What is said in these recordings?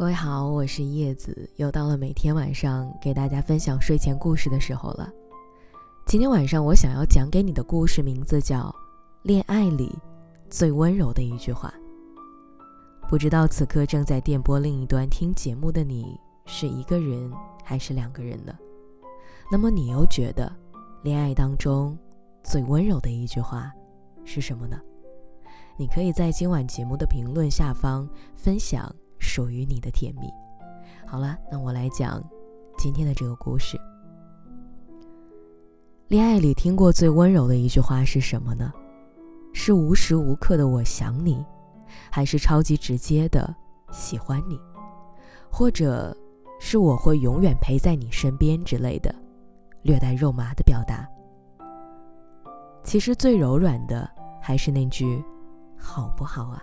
各位好，我是叶子，又到了每天晚上给大家分享睡前故事的时候了。今天晚上我想要讲给你的故事名字叫《恋爱里最温柔的一句话》。不知道此刻正在电波另一端听节目的你是一个人还是两个人呢？那么你又觉得恋爱当中最温柔的一句话是什么呢？你可以在今晚节目的评论下方分享。属于你的甜蜜。好了，那我来讲今天的这个故事。恋爱里听过最温柔的一句话是什么呢？是无时无刻的我想你，还是超级直接的喜欢你，或者是我会永远陪在你身边之类的，略带肉麻的表达？其实最柔软的还是那句“好不好啊”。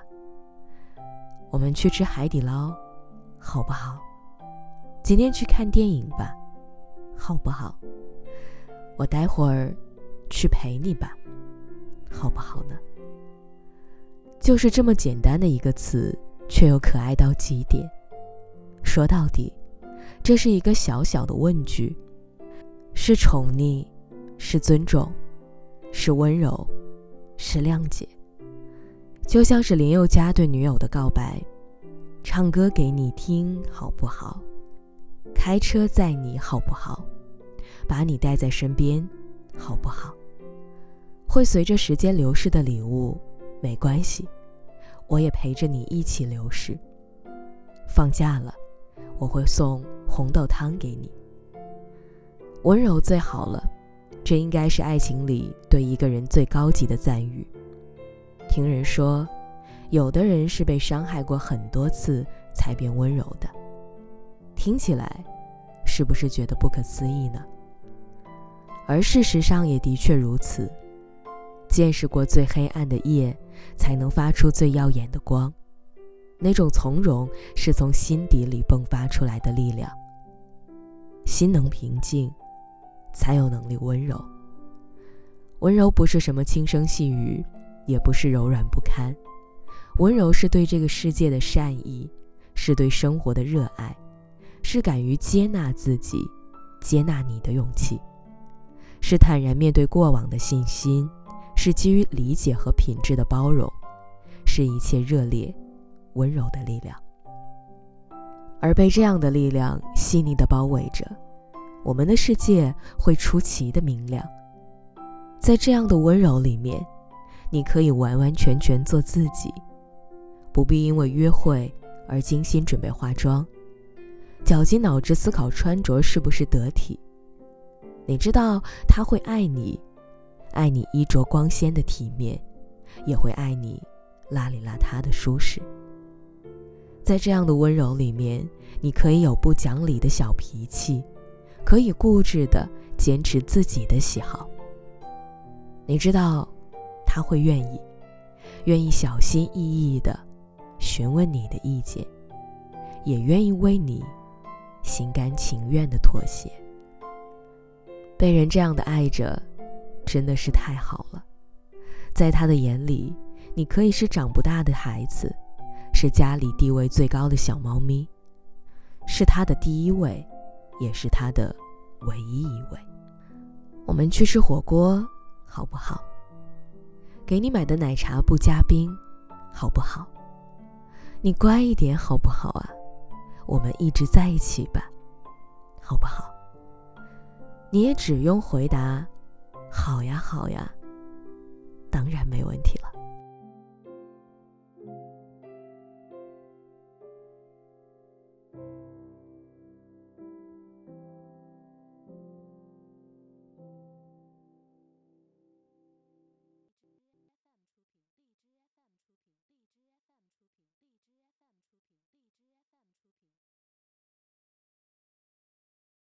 我们去吃海底捞，好不好？今天去看电影吧，好不好？我待会儿去陪你吧，好不好呢？就是这么简单的一个词，却又可爱到极点。说到底，这是一个小小的问句，是宠溺，是尊重，是温柔，是谅解。就像是林宥嘉对女友的告白：“唱歌给你听好不好？开车载你好不好？把你带在身边好不好？会随着时间流逝的礼物没关系，我也陪着你一起流逝。放假了，我会送红豆汤给你。温柔最好了，这应该是爱情里对一个人最高级的赞誉。”听人说，有的人是被伤害过很多次才变温柔的。听起来，是不是觉得不可思议呢？而事实上也的确如此。见识过最黑暗的夜，才能发出最耀眼的光。那种从容，是从心底里迸发出来的力量。心能平静，才有能力温柔。温柔不是什么轻声细语。也不是柔软不堪，温柔是对这个世界的善意，是对生活的热爱，是敢于接纳自己、接纳你的勇气，是坦然面对过往的信心，是基于理解和品质的包容，是一切热烈、温柔的力量。而被这样的力量细腻地包围着，我们的世界会出奇的明亮。在这样的温柔里面。你可以完完全全做自己，不必因为约会而精心准备化妆，绞尽脑汁思考穿着是不是得体。你知道他会爱你，爱你衣着光鲜的体面，也会爱你邋里邋遢的舒适。在这样的温柔里面，你可以有不讲理的小脾气，可以固执的坚持自己的喜好。你知道。他会愿意，愿意小心翼翼的询问你的意见，也愿意为你心甘情愿的妥协。被人这样的爱着，真的是太好了。在他的眼里，你可以是长不大的孩子，是家里地位最高的小猫咪，是他的第一位，也是他的唯一一位。我们去吃火锅，好不好？给你买的奶茶不加冰，好不好？你乖一点好不好啊？我们一直在一起吧，好不好？你也只用回答“好呀，好呀”，当然没问题了。